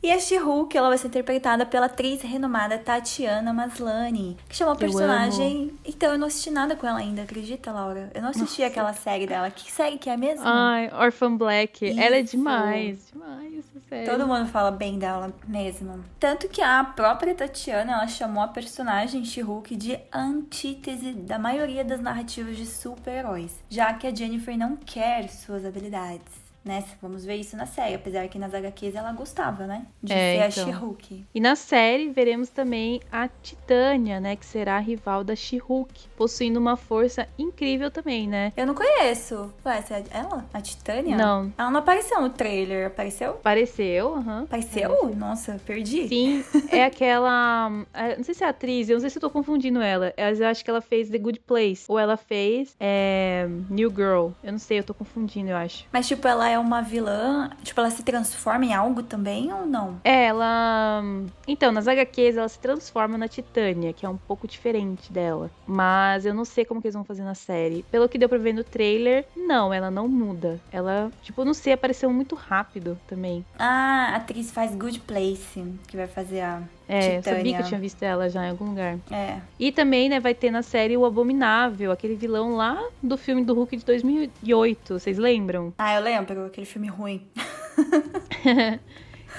E a She-Hulk, ela vai ser interpretada pela atriz renomada Tatiana Maslany, que chama o Eu personagem... Então, eu não assisti nada com ela ainda, acredita, Laura? Eu não assisti aquela série dela. Que série que é mesmo? Ai, Orphan Black. Ela é Isso. demais, demais, sério. Todo mundo fala bem dela mesmo. Tanto que a própria Tatiana, ela chamou a personagem She-Hulk de antítese da maioria das narrativas de super-heróis, já que a Jennifer não quer suas habilidades. Né? Vamos ver isso na série, apesar que nas HQs ela gostava, né? De É, ser então. a She-Hulk. E na série veremos também a Titânia, né, que será a rival da She-Hulk, possuindo uma força incrível também, né? Eu não conheço. Ué, essa é ela? A Titânia? Não. Ela não apareceu no trailer, apareceu? Apareceu, aham. Apareceu? Nossa, perdi. Sim, é aquela. é, Não sei se é atriz, eu não sei se eu tô confundindo ela. Eu acho que ela fez The Good Place. Ou ela fez é, New Girl. Eu não sei, eu tô confundindo, eu acho. Mas, tipo, ela é uma vilã. Tipo, ela se transforma em algo também ou não? É, ela. Então, nas HQs ela se transforma na Titânia, que é um pouco diferente dela. Mas eu não sei como que eles vão fazer na série. Pelo que deu pra ver no trailer, não, ela não muda. Ela, tipo, não sei, apareceu muito rápido também. Ah, a atriz faz Good Place, que vai fazer a É, eu sabia que Titânia. eu tinha visto ela já em algum lugar. É. E também, né, vai ter na série o Abominável, aquele vilão lá do filme do Hulk de 2008, vocês lembram? Ah, eu lembro, aquele filme ruim.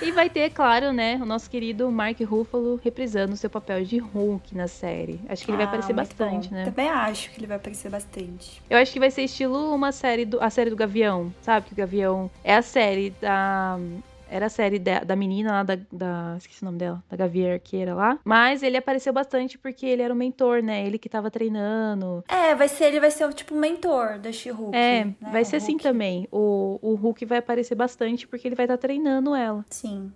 E vai ter, claro, né, o nosso querido Mark Ruffalo reprisando seu papel de Hulk na série. Acho que ele vai Ah, aparecer muito bastante, bom. né? Também acho que ele vai aparecer bastante. Eu acho que vai ser estilo uma série do a série do Gavião, sabe? Que o Gavião é a série da era a série da, da menina lá da, da. Esqueci o nome dela. Da Gavião Arqueira lá. Mas ele apareceu bastante porque ele era o mentor, né? Ele que tava treinando. É, vai ser, ele vai ser o tipo mentor da She-Hulk. É, né? vai ser assim também. O, o Hulk vai aparecer bastante porque ele vai estar treinando ela. Sim.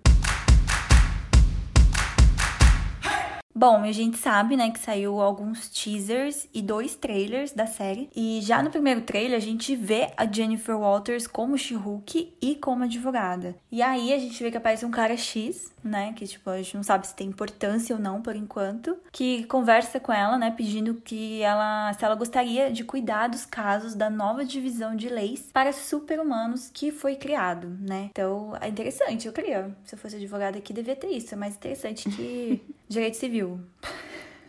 Bom, a gente sabe, né, que saiu alguns teasers e dois trailers da série. E já no primeiro trailer a gente vê a Jennifer Walters como She-Hulk e como advogada. E aí a gente vê que aparece um cara X, né, que tipo, a gente não sabe se tem importância ou não por enquanto, que conversa com ela, né, pedindo que ela, se ela gostaria de cuidar dos casos da nova divisão de leis para super-humanos que foi criado, né? Então, é interessante, eu queria, se eu fosse advogada aqui, devia ter isso, é mais interessante que direito civil.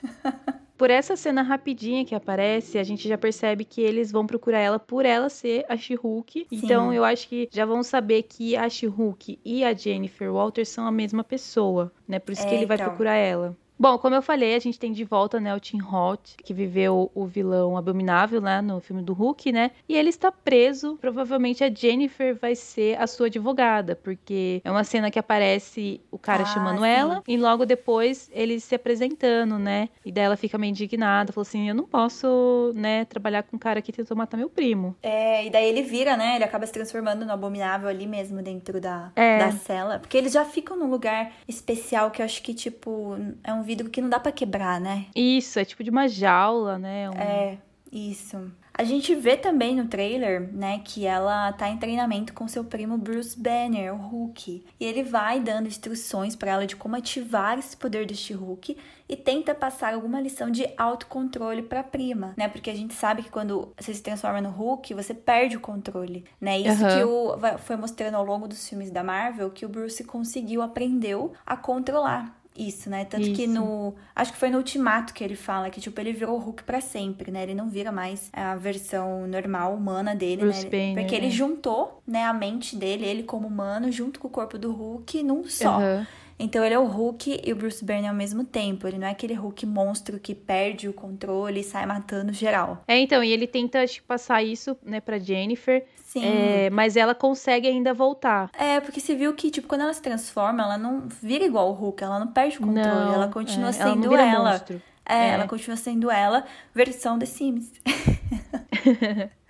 Por essa cena rapidinha que aparece, a gente já percebe que eles vão procurar ela por ela ser a She-Hulk. Então eu acho que já vão saber que a She-Hulk e a Jennifer Walters são a mesma pessoa, né? Por isso que É, ele vai então. procurar ela. Bom, como eu falei, a gente tem de volta, né, o Tim Roth, que viveu o vilão abominável lá no filme do Hulk, né? E ele está preso. Provavelmente a Jennifer vai ser a sua advogada, porque é uma cena que aparece o cara Ah, chamando sim. ela e logo depois ele se apresentando, né? E daí ela fica meio indignada, falou assim: "Eu não posso, né, trabalhar com um cara que tentou matar meu primo". É, e daí ele vira, né? Ele acaba se transformando no abominável ali mesmo dentro da, É. da cela. Porque eles já ficam num lugar especial que eu acho que, tipo, é um vidro que não dá pra quebrar, né? Isso, é tipo de uma jaula, né? Um- É, isso. A gente vê também no trailer, né, que ela tá em treinamento com seu primo Bruce Banner, o Hulk. E ele vai dando instruções pra ela de como ativar esse poder deste Hulk e tenta passar alguma lição de autocontrole pra prima, né? Porque a gente sabe que quando você se transforma no Hulk, você perde o controle, né? Isso Aham. que o, foi mostrando ao longo dos filmes da Marvel que o Bruce conseguiu, aprendeu a controlar. Isso, né? Tanto que Isso. no. Acho que foi no Ultimato que ele fala que, tipo, ele virou o Hulk pra sempre, né? Ele não vira mais a versão normal, humana dele, Bruce né? Porque ele é. juntou, né, a mente dele, ele como humano, junto com o corpo do Hulk num só. Aham. Então ele é o Hulk e o Bruce Banner ao mesmo tempo. Ele não é aquele Hulk monstro que perde o controle e sai matando geral. É, então, e ele tenta que, passar isso, né, pra Jennifer, Sim. é, mas ela consegue ainda voltar. É, porque você viu que, tipo, quando ela se transforma, ela não vira igual o Hulk, ela não perde o controle, Não, ela continua é, sendo ela ela. É, É. ela continua sendo ela, versão The Sims.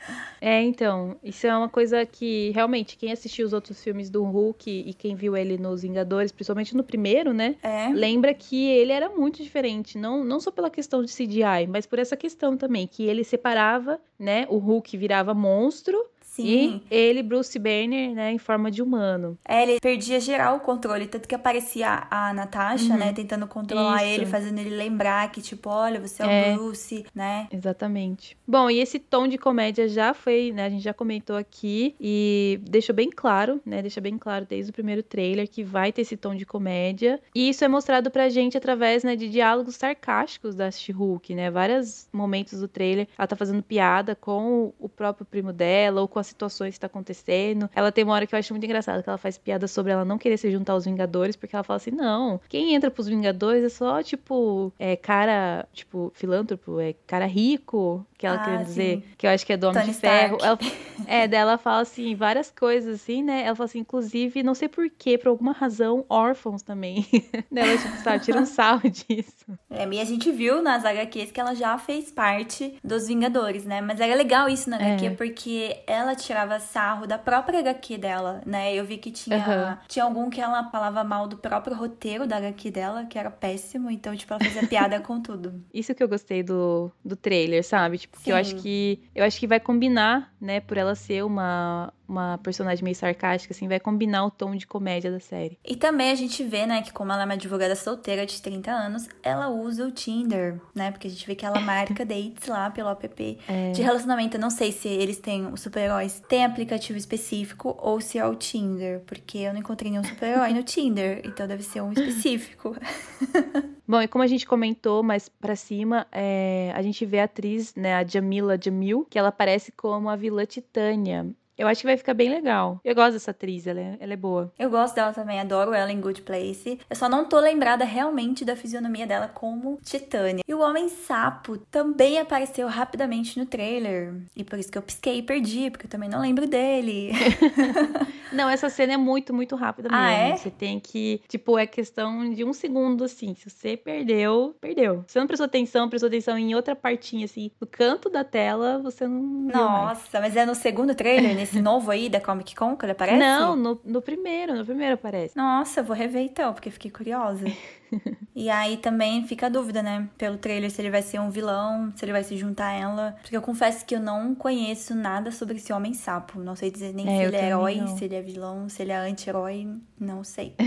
É, então, isso é uma coisa que realmente quem assistiu os outros filmes do Hulk e quem viu ele nos Vingadores, principalmente no primeiro, né? É. Lembra que ele era muito diferente, não, não só pela questão de CGI, mas por essa questão também, que ele separava, né? O Hulk virava monstro Sim. e ele, Bruce Banner, né, em forma de humano. É, ele perdia geral o controle, tanto que aparecia a Natasha, Uhum. né, tentando controlar Isso. ele, fazendo ele lembrar que, tipo, olha, você é, É. o Bruce, né? Exatamente. Bom, e esse tom de comédia já foi, né? A gente já comentou aqui e deixou bem claro, né? Deixa bem claro desde o primeiro trailer que vai ter esse tom de comédia. E isso é mostrado pra gente através, né, de diálogos sarcásticos da She-Hulk, né? Vários momentos do trailer ela tá fazendo piada com o próprio primo dela ou com as situações que tá acontecendo. Ela tem uma hora que eu acho muito engraçado que ela faz piada sobre ela não querer se juntar aos Vingadores, porque ela fala assim: "Não, quem entra pros Vingadores é só tipo, é cara, tipo, filântropo, é cara rico", que ela Ah, quer dizer, que eu acho que é do Homem Tony de Ferro. Ela, é, dela fala assim, várias coisas assim, né? Ela fala assim, inclusive, não sei porquê, por alguma razão, órfãos também. Dela, tipo, sabe, tira um sarro disso. É, e a gente viu nas HQs que ela já fez parte dos Vingadores, né? Mas era legal isso na HQ, É. porque ela tirava sarro da própria HQ dela, né? Eu vi que tinha, Aham. tinha algum que ela falava mal do próprio roteiro da HQ dela, que era péssimo, então, tipo, ela fazia piada com tudo. Isso que eu gostei do, do trailer, sabe? Tipo, que eu acho que eu acho que vai combinar, né, por ela ser uma uma personagem meio sarcástica assim, vai combinar o tom de comédia da série. E também a gente vê, né, que como ela é uma advogada solteira de 30 anos, ela usa o Tinder, né? Porque a gente vê que ela marca dates lá pelo app É. de relacionamento. Eu não sei se eles têm, os super-heróis têm aplicativo específico ou se é o Tinder, porque eu não encontrei nenhum super-herói no Tinder, então deve ser um específico. Bom, e como a gente comentou mais pra cima, é, a gente vê a atriz, né, a Jamila Jamil, que ela aparece como a vilã Titânia. Eu acho que vai ficar bem legal. Eu gosto dessa atriz, ela é, ela é boa. Eu gosto dela também, adoro ela em Good Place. Eu só não tô lembrada realmente da fisionomia dela como Titânia. E o Homem Sapo também apareceu rapidamente no trailer. E por isso que eu pisquei e perdi, porque eu também não lembro dele. Não, essa cena é muito, muito rápida mesmo. Ah, é? Você tem que, tipo, é questão de um segundo, assim. Se você perdeu, perdeu. Se você não prestou atenção, prestou atenção em outra partinha, assim, no canto da tela, você não. Nossa, mas é no segundo trailer, nesse novo aí da Comic Con que ele aparece? Não, no, no primeiro, no primeiro aparece. Nossa, eu vou rever então, porque fiquei curiosa. e aí também fica a dúvida, né? Pelo trailer, se ele vai ser um vilão, se ele vai se juntar a ela. Porque eu confesso que eu não conheço nada sobre esse homem sapo. Não sei dizer nem É, se ele é herói, não. se ele é vilão, se ele é anti-herói. Não sei.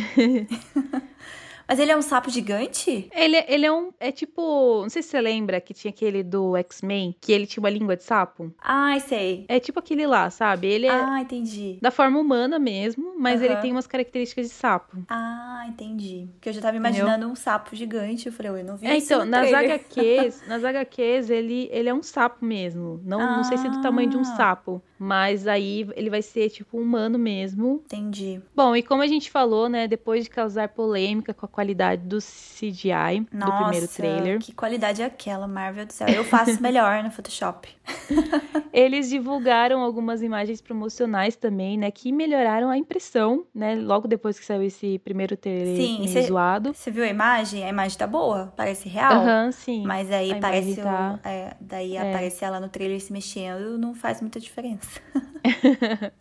Mas ele é um sapo gigante? Ele, ele é um. É tipo. Não sei se você lembra que tinha aquele do X-Men, que ele tinha uma língua de sapo. Ai, sei. É tipo aquele lá, sabe? Ele é Ah, entendi. da forma humana mesmo, mas ele Aham. tem umas características de sapo. Ah, entendi. Porque eu já tava imaginando um sapo gigante. Eu falei, eu não vi É, isso então, nas trailer. HQs, nas HQs ele, ele é um sapo mesmo. Não, não sei se é do tamanho de um Ah. sapo, mas aí ele vai ser tipo um humano mesmo. Entendi. Bom, e como a gente falou, né, depois de causar polêmica com a qualidade do CGI Nossa, do primeiro trailer. Que qualidade é aquela, Marvel do céu. Eu faço melhor no Photoshop. Eles divulgaram algumas imagens promocionais também, né? Que melhoraram a impressão, né? Logo depois que saiu esse primeiro trailer sim, cê, zoado. Você viu a imagem? A imagem tá boa, parece real. Aham, uhum, sim. Mas aí parece. Tá... O, é, daí é. aparece ela no trailer se mexendo, não faz muita diferença.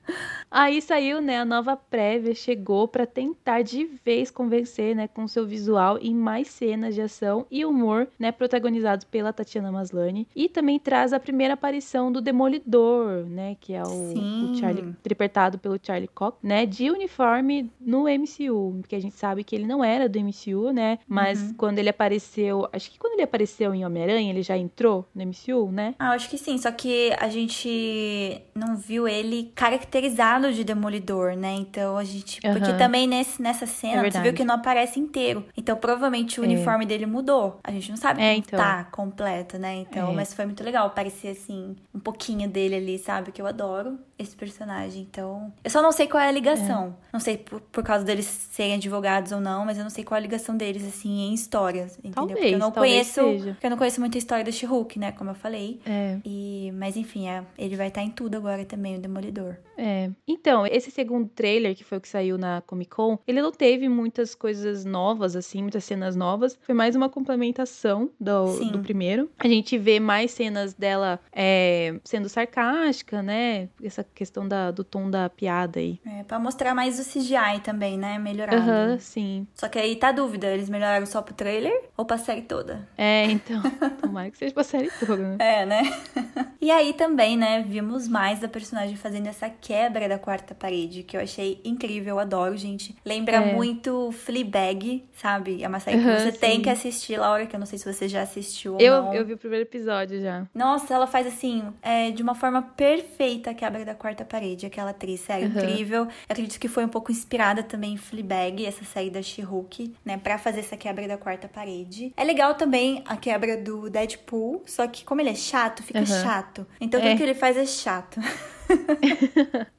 aí saiu, né? A nova prévia chegou para tentar de vez convencer, né? Com seu visual em mais cenas de ação e humor, né? Protagonizados pela Tatiana Maslany. E também traz a primeira aparição do Demolidor, né? Que é o, o Charlie, interpretado pelo Charlie Cox, né? De uniforme no MCU. Porque a gente sabe que ele não era do MCU, né? Mas uhum. quando ele apareceu, acho que quando ele apareceu em Homem-Aranha, ele já entrou no MCU, né? Ah, acho que sim. Só que a gente não viu ele caracterizado de Demolidor, né? Então a gente. Uhum. Porque também nesse, nessa cena, é você viu que não aparece inteiro. Então provavelmente o é. uniforme dele mudou. A gente não sabe é, então. tá completo, né? Então, é. mas foi muito legal. Parecia assim, um pouquinho dele ali, sabe? Que eu adoro esse personagem. Então, eu só não sei qual é a ligação. É. Não sei por, por causa deles serem advogados ou não, mas eu não sei qual é a ligação deles, assim, em histórias, entendeu? Talvez, porque eu não conheço. Seja. Porque eu não conheço muito a história do She-Hulk, né? Como eu falei. É. E, mas enfim, é, ele vai estar em tudo agora também, o Demolidor. É. Então, esse segundo trailer, que foi o que saiu na Comic Con, ele não teve muitas coisas novas, assim, muitas cenas novas. Foi mais uma complementação do, do primeiro. A gente vê mais cenas dela é, sendo sarcástica, né? Essa questão da, do tom da piada aí. É, pra mostrar mais o CGI também, né? Melhorado. Aham, uhum, sim. Só que aí tá a dúvida, eles melhoraram só pro trailer ou pra série toda? É, então. Tomara que seja pra série toda, né? É, né? e aí também, né, vimos mais da personagem fazendo essa quebra da quarta parede, que eu achei incrível, eu adoro, gente. Lembra é. muito Fleabag, sabe? É uma série que uhum, você sim. tem que assistir, Laura, que eu não sei se você já assistiu ou eu, não. Eu vi o primeiro episódio já. Nossa, ela faz assim, é, de uma forma perfeita a quebra da quarta parede, aquela atriz, sério, uhum. incrível. Eu acredito que foi um pouco inspirada também em Fleabag, essa série da She-Hulk, né, pra fazer essa quebra da quarta parede. É legal também a quebra do Deadpool, só que como ele é chato, fica uhum. chato. Então é. tudo que ele faz é chato.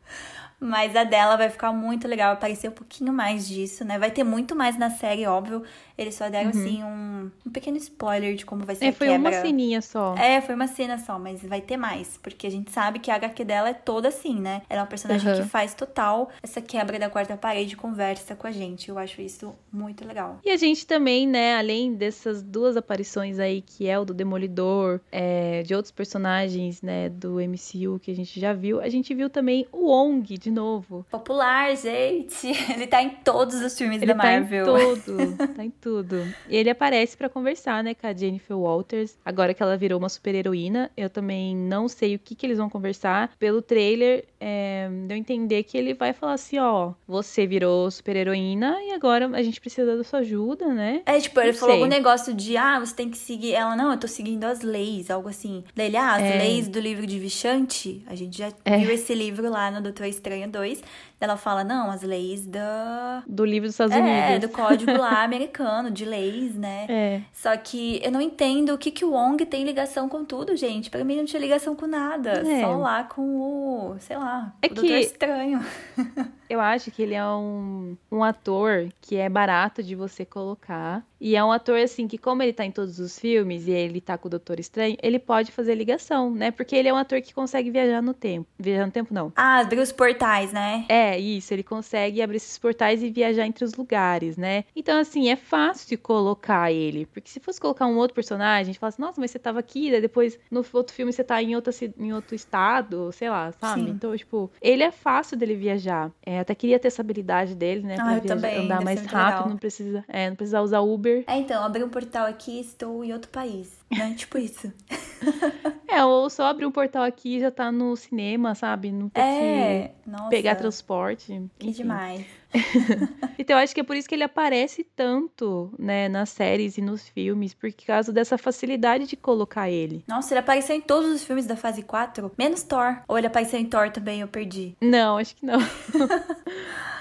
Mas a dela vai ficar muito legal, vai aparecer um pouquinho mais disso, né? Vai ter muito mais na série, óbvio. Eles só deram, uhum. assim, um, um pequeno spoiler de como vai ser é, a foi quebra. uma ceninha só. É, foi uma cena só, mas vai ter mais. Porque a gente sabe que a HQ dela é toda assim, né? Ela é uma personagem uhum. que faz total essa quebra da quarta parede, conversa com a gente. Eu acho isso muito legal. E a gente também, né, além dessas duas aparições aí, que é o do Demolidor, é, de outros personagens, né, do MCU que a gente já viu, a gente viu também o Ong de novo. Popular, gente! Ele tá em todos os filmes Ele da Marvel. Tá em tudo, tá em tudo. E ele aparece para conversar, né, com a Jennifer Walters. Agora que ela virou uma super heroína, eu também não sei o que, que eles vão conversar. Pelo trailer, é, deu a entender que ele vai falar assim: ó, você virou super heroína e agora a gente precisa da sua ajuda, né? É, tipo, ele não falou sei. algum negócio de, ah, você tem que seguir. Ela, não, eu tô seguindo as leis, algo assim. Daí ele, ah, as é. leis do livro de Vichante, a gente já é. viu esse livro lá no Doutor Estranho 2. Ela fala, não, as leis da... Do livro dos Estados é, Unidos. É, do código lá americano, de leis, né? É. Só que eu não entendo o que, que o Wong tem ligação com tudo, gente. Pra mim não tinha ligação com nada. É. Só lá com o, sei lá, é o que... Doutor Estranho. eu acho que ele é um, um ator que é barato de você colocar. E é um ator, assim, que como ele tá em todos os filmes e ele tá com o Doutor Estranho, ele pode fazer ligação, né? Porque ele é um ator que consegue viajar no tempo. Viajar no tempo, não. Ah, abrir os portais, né? É, isso. Ele consegue abrir esses portais e viajar entre os lugares, né? Então, assim, é fácil colocar ele. Porque se fosse colocar um outro personagem, a gente fala assim, nossa, mas você tava aqui, daí depois no outro filme você tá em, outra, em outro estado, sei lá, sabe? Sim. Então, tipo, ele é fácil dele viajar. É, até queria ter essa habilidade dele, né? Ah, pra viajar, também, andar mais rápido, legal. não precisa, é, não precisa usar Uber é, então, abri um portal aqui e estou em outro país, né? tipo isso. é, ou só abrir um portal aqui e já tá no cinema, sabe? Não ter é, que nossa, pegar transporte. Que Enfim. demais. então, eu acho que é por isso que ele aparece tanto, né, nas séries e nos filmes, por causa dessa facilidade de colocar ele. Nossa, ele apareceu em todos os filmes da fase 4, menos Thor. Ou ele apareceu em Thor também, eu perdi. Não, acho que não.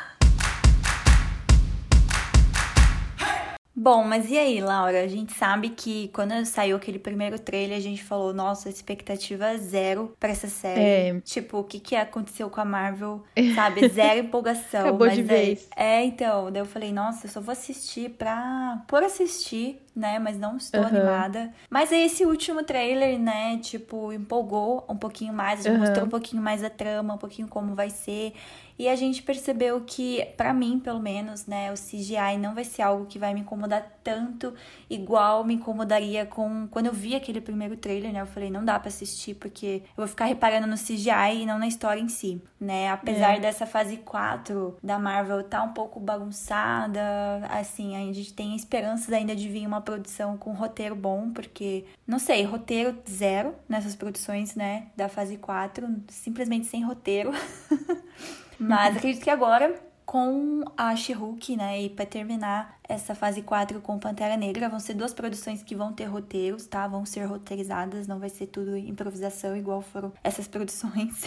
Bom, mas e aí, Laura? A gente sabe que quando saiu aquele primeiro trailer, a gente falou, nossa, expectativa zero pra essa série. É. Tipo, o que que aconteceu com a Marvel, sabe? Zero empolgação. Acabou mas de vez. É, então, daí eu falei, nossa, eu só vou assistir pra... por assistir, né? Mas não estou uhum. animada. Mas aí esse último trailer, né, tipo, empolgou um pouquinho mais, uhum. mostrou um pouquinho mais a trama, um pouquinho como vai ser. E a gente percebeu que, para mim, pelo menos, né, o CGI não vai ser algo que vai me incomodar tanto, igual me incomodaria com quando eu vi aquele primeiro trailer, né? Eu falei, não dá para assistir porque eu vou ficar reparando no CGI e não na história em si, né? Apesar é. dessa fase 4 da Marvel tá um pouco bagunçada, assim, a gente tem esperanças ainda de vir uma produção com roteiro bom, porque não sei, roteiro zero nessas produções, né, da fase 4, simplesmente sem roteiro. Mas acredito que agora, com a She-Hulk, né, e para terminar essa fase 4 com Pantera Negra, vão ser duas produções que vão ter roteiros, tá? Vão ser roteirizadas, não vai ser tudo improvisação igual foram essas produções.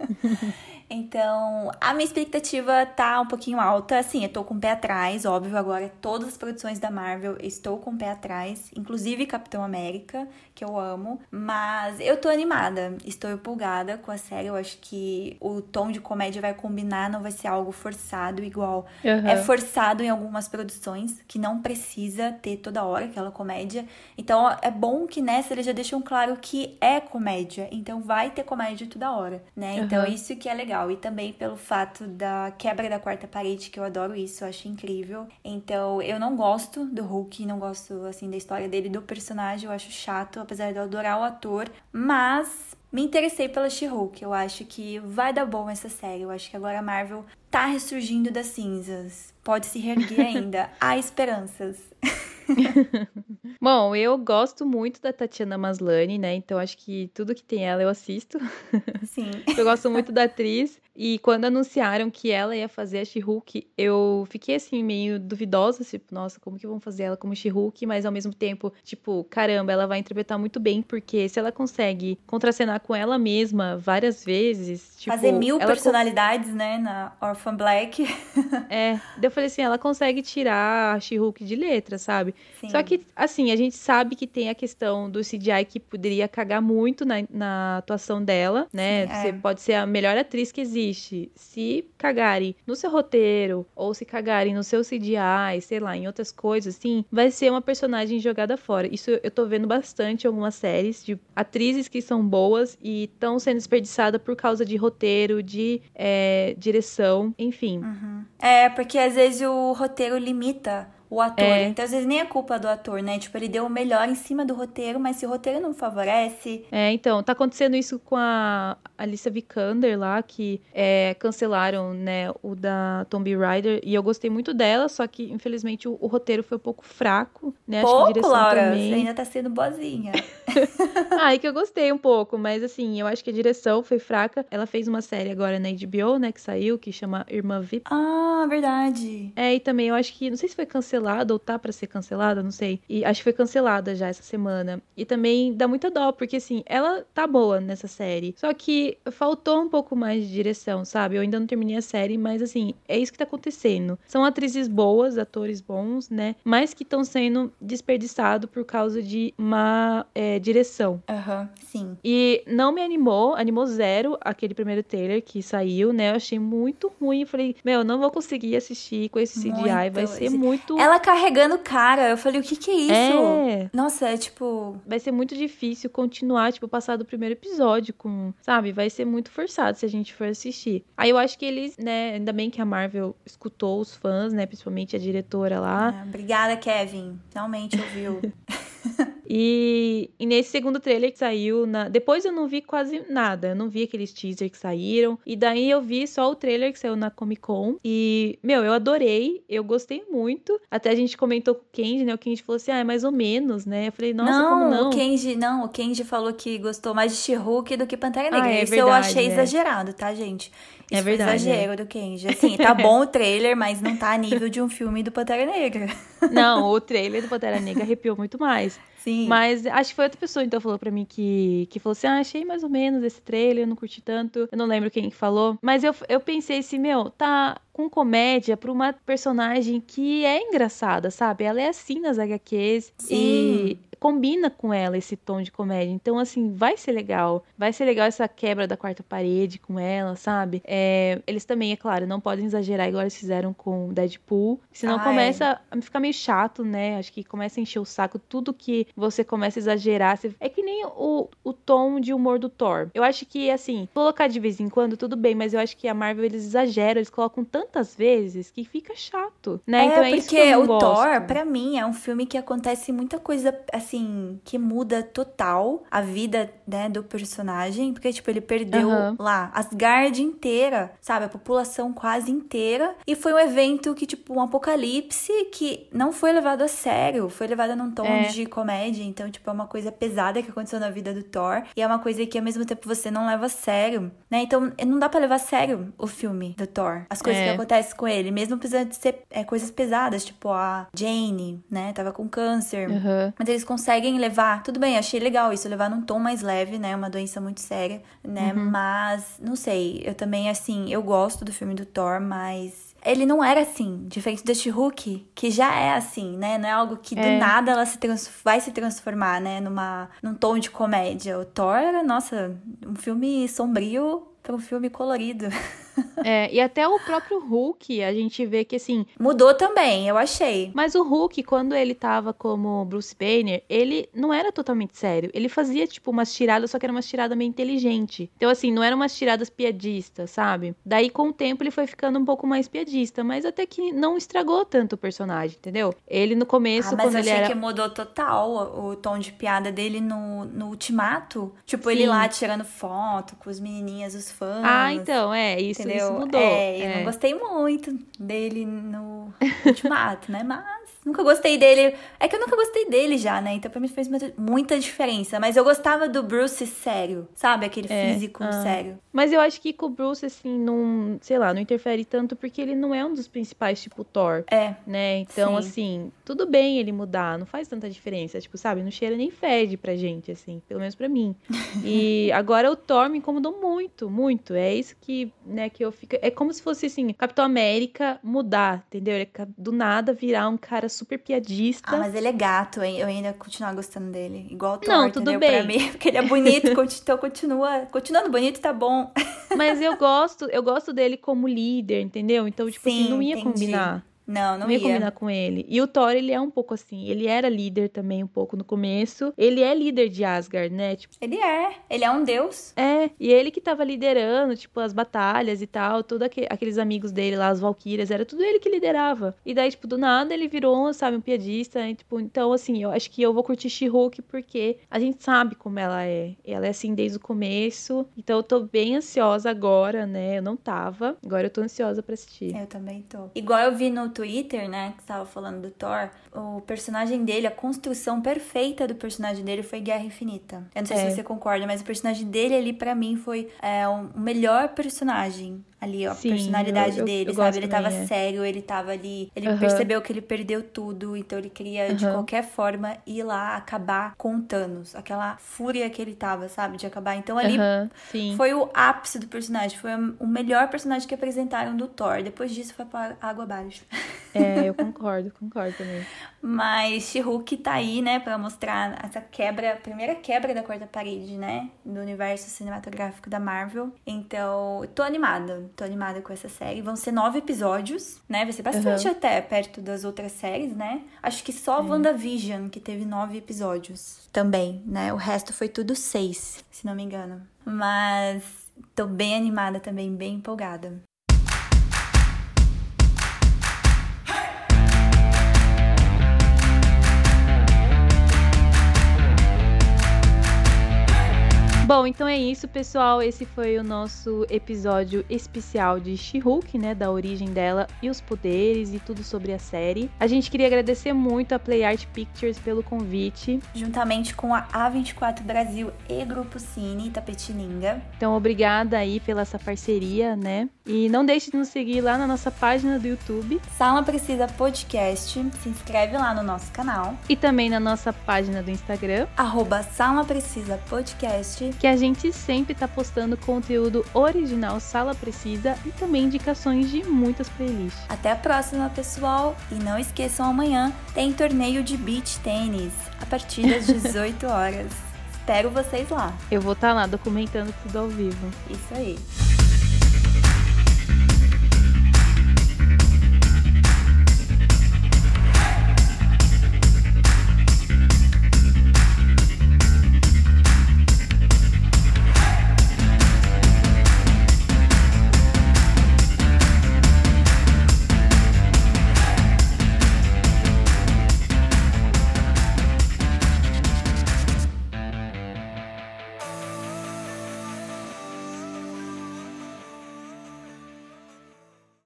Então, a minha expectativa tá um pouquinho alta. Assim, eu tô com o pé atrás, óbvio. Agora, todas as produções da Marvel, estou com o pé atrás. Inclusive Capitão América, que eu amo. Mas eu tô animada. Estou empolgada com a série. Eu acho que o tom de comédia vai combinar, não vai ser algo forçado, igual uhum. é forçado em algumas produções, que não precisa ter toda hora aquela comédia. Então, é bom que nessa eles já deixam claro que é comédia. Então, vai ter comédia toda hora, né? Então, uhum. isso que é legal legal. E também pelo fato da quebra da quarta parede, que eu adoro isso, eu acho incrível. Então, eu não gosto do Hulk, não gosto, assim, da história dele, do personagem, eu acho chato, apesar de eu adorar o ator. Mas me interessei pela She-Hulk. Eu acho que vai dar bom essa série. Eu acho que agora a Marvel tá ressurgindo das cinzas. Pode se reerguer ainda. Há esperanças. Bom, eu gosto muito da Tatiana Maslany, né? Então acho que tudo que tem ela eu assisto. Sim. eu gosto muito da atriz. E quando anunciaram que ela ia fazer a She-Hulk, eu fiquei assim, meio duvidosa, tipo, nossa, como que vão fazer ela como She-Hulk? Mas ao mesmo tempo, tipo, caramba, ela vai interpretar muito bem, porque se ela consegue contracenar com ela mesma várias vezes, tipo. Fazer mil personalidades, né, na Orphan Black. é, eu falei assim, ela consegue tirar a She-Hulk de letra, sabe? Sim. Só que, assim, a gente sabe que tem a questão do CGI que poderia cagar muito na, na atuação dela, né? Sim, é. Você pode ser a melhor atriz que existe. Se cagarem no seu roteiro, ou se cagarem no seu CGI, sei lá, em outras coisas, assim, vai ser uma personagem jogada fora. Isso eu tô vendo bastante em algumas séries de atrizes que são boas e estão sendo desperdiçadas por causa de roteiro, de é, direção, enfim. Uhum. É, porque às vezes o roteiro limita o ator. É. Então, às vezes, nem é culpa do ator, né? Tipo, ele deu o melhor em cima do roteiro, mas se o roteiro não favorece. É, então, tá acontecendo isso com a Alicia Vikander lá, que é, cancelaram, né, o da Tomb Raider. E eu gostei muito dela, só que, infelizmente, o, o roteiro foi um pouco fraco, né? Pouco, Acho que a direção Laura, também. Você ainda tá sendo boazinha. ah, é que eu gostei um pouco, mas assim, eu acho que a direção foi fraca. Ela fez uma série agora na HBO, né, que saiu, que chama Irmã VIP. Ah, verdade. É, e também eu acho que, não sei se foi cancelado cancelada ou tá para ser cancelada, não sei. E acho que foi cancelada já essa semana. E também dá muita dó, porque assim, ela tá boa nessa série. Só que faltou um pouco mais de direção, sabe? Eu ainda não terminei a série, mas assim, é isso que tá acontecendo. São atrizes boas, atores bons, né? Mas que estão sendo desperdiçados por causa de má é, direção. Aham, uhum, sim. E não me animou, animou zero aquele primeiro trailer que saiu, né? Eu achei muito ruim. Eu falei, meu, não vou conseguir assistir com esse CGI, muito. vai ser muito ela carregando o cara. Eu falei, o que que é isso? É. Nossa, é tipo. Vai ser muito difícil continuar, tipo, passar do primeiro episódio com. Sabe? Vai ser muito forçado se a gente for assistir. Aí eu acho que eles, né? Ainda bem que a Marvel escutou os fãs, né? Principalmente a diretora lá. É, obrigada, Kevin. Realmente ouviu. E, e, nesse segundo trailer que saiu, na... depois eu não vi quase nada. Eu não vi aqueles teasers que saíram. E daí eu vi só o trailer que saiu na Comic Con. E, meu, eu adorei. Eu gostei muito. Até a gente comentou com o Kenji, né? O Kenji falou assim: ah, é mais ou menos, né? Eu falei, nossa, não, como não? O Kenji, não, o Kenji falou que gostou mais de She-Hulk do que Pantera Negra. Ah, é Isso verdade, eu achei é. exagerado, tá, gente? É Isso é verdade. exagero é. do Kenji. Assim, tá bom o trailer, mas não tá a nível de um filme do Pantera Negra. Não, o trailer do Pantera Negra arrepiou muito mais. Sim. Mas acho que foi outra pessoa, então, falou pra mim que, que falou assim: ah, achei mais ou menos esse trailer, eu não curti tanto. Eu não lembro quem que falou. Mas eu, eu pensei assim, meu, tá com comédia pra uma personagem que é engraçada, sabe? Ela é assim nas HQs. Sim. E combina com ela esse tom de comédia. Então, assim, vai ser legal. Vai ser legal essa quebra da quarta parede com ela, sabe? É, eles também, é claro, não podem exagerar igual eles fizeram com Deadpool. Senão Ai. começa a ficar meio chato, né? Acho que começa a encher o saco. Tudo que você começa a exagerar. Você... É que nem o, o tom de humor do Thor. Eu acho que, assim, colocar de vez em quando, tudo bem, mas eu acho que a Marvel, eles exageram. Eles colocam tantas vezes que fica chato, né? É, então é porque isso que eu não o gosto. Thor, pra mim, é um filme que acontece muita coisa, assim, que muda total a vida, né, do personagem. Porque, tipo, ele perdeu Aham. lá Asgard inteira, sabe? A população quase inteira. E foi um evento que, tipo, um apocalipse que não foi levado a sério. Foi levado num tom É. de comédia. Então, tipo, é uma coisa pesada que aconteceu na vida do Thor. E é uma coisa que, ao mesmo tempo, você não leva a sério, né? Então, não dá pra levar a sério o filme do Thor. As coisas É. que acontecem com ele. Mesmo precisando de ser é, coisas pesadas, tipo a Jane, né? Tava com câncer. Aham. Mas eles conseguem levar. Tudo bem, achei legal isso, levar num tom mais leve, né? Uma doença muito séria, né? Uhum. Mas, não sei, eu também, assim, eu gosto do filme do Thor, mas. Ele não era assim, diferente do She-Hulk, que já é assim, né? Não é algo que do É. nada ela se vai se transformar, né? Numa, num tom de comédia. O Thor era, nossa, um filme sombrio para um filme colorido. É, e até o próprio Hulk, a gente vê que assim. Mudou também, eu achei. Mas o Hulk, quando ele tava como Bruce Banner, ele não era totalmente sério. Ele fazia, tipo, umas tiradas, só que era umas tiradas meio inteligente. Então, assim, não eram umas tiradas piadistas, sabe? Daí, com o tempo, ele foi ficando um pouco mais piadista, mas até que não estragou tanto o personagem, entendeu? Ele no começo, Ah, mas quando eu ele achei era. que mudou total o, tom de piada dele no, no Ultimato. Tipo, ele Sim. lá tirando foto com os menininhas, os fãs. Ah, então, é, isso, Entendeu? isso mudou. É, eu é. não gostei muito dele no Ultimato, né? Mas nunca gostei dele. É que eu nunca gostei dele já, né? Então pra mim fez muita- diferença. Mas eu gostava do Bruce sério, sabe? Aquele É, físico ah. sério. Mas eu acho que com o Bruce, assim, não, sei lá, não interfere tanto porque ele não é um dos principais, tipo, Thor. É. né? Então, Sim. assim, tudo bem ele mudar, não faz tanta diferença. Tipo, sabe, não cheira nem fede pra gente, assim, pelo menos pra mim. E agora o Thor me incomodou muito, muito. É isso que, né, que eu fico. É como se fosse, assim, Capitão América mudar, entendeu? Do nada virar um cara super piadista. Ah, mas ele é gato, hein? Eu ainda continuar gostando dele. Igual o Thor, Não, tudo entendeu? bem. Pra mim, porque ele é bonito, então continua. Continuando bonito, tá bom. Mas eu gosto, eu gosto dele como líder, entendeu? Então, tipo assim, Sim, não ia entendi. combinar. Não, não, Não ia ia. combinar com ele. E o Thor, ele é um pouco assim. Ele era líder também um pouco no começo. Ele é líder de Asgard, né? Tipo, Ele é. Ele é um deus. É, e ele que tava liderando, tipo, as batalhas e tal, todos aqueles amigos dele lá, as Valkyrias, era tudo ele que liderava. E daí, tipo, do nada ele virou, sabe, um piadista, e, tipo, então, assim, eu acho que eu vou curtir She-Hulk porque a gente sabe como ela é. Ela é assim desde o começo, então eu tô bem ansiosa agora, né? Eu não tava, agora eu tô ansiosa pra assistir. Eu também tô. Igual eu vi no Twitter, né, que tava falando do Thor, o personagem dele, a construção perfeita do personagem dele foi Guerra Infinita. Eu não sei É. se você concorda, mas o personagem dele ali, pra mim, foi é, o melhor personagem ali, ó, a Sim, personalidade eu- eu- dele, eu sabe? gosto Ele tava é. sério, ele tava ali, ele Aham. percebeu que ele perdeu tudo, então ele queria de Aham. qualquer forma ir lá acabar com Thanos, aquela fúria que ele tava, sabe, de acabar. Então ali sim. foi o ápice do personagem, foi o melhor personagem que apresentaram do Thor. Depois disso foi pra água abaixo. É, eu concordo, concordo também. Mas She-Hulk tá aí, né, pra mostrar essa quebra, a primeira quebra da quarta parede, né, do universo cinematográfico da Marvel. Então, eu tô animada, tô animada com essa série. Vão ser nove episódios, né, vai ser bastante Uhum. até perto das outras séries, né. Acho que só WandaVision que teve nove episódios também, né. O resto foi tudo seis, se não me engano. Mas tô bem animada também, bem empolgada. Bom, então é isso, pessoal. Esse foi o nosso episódio especial de She-Hulk, né? Da origem dela e os poderes e tudo sobre a série. A gente queria agradecer muito a Play Art Pictures pelo convite. Juntamente com a A24 Brasil e Grupo Cine Tapetininga. Então, obrigada aí pela essa parceria, né? E não deixe de nos seguir lá na nossa página do YouTube. Sala Precisa Podcast. Se inscreve lá no nosso canal. E também na nossa página do Instagram. Arroba Sala Precisa Podcast que a gente sempre está postando conteúdo original Sala Precisa e também indicações de muitas playlists. Até a próxima, pessoal! E não esqueçam, amanhã tem torneio de beach tênis a partir das 18 horas. Espero vocês lá. Eu vou estar tá lá documentando tudo ao vivo. Isso aí.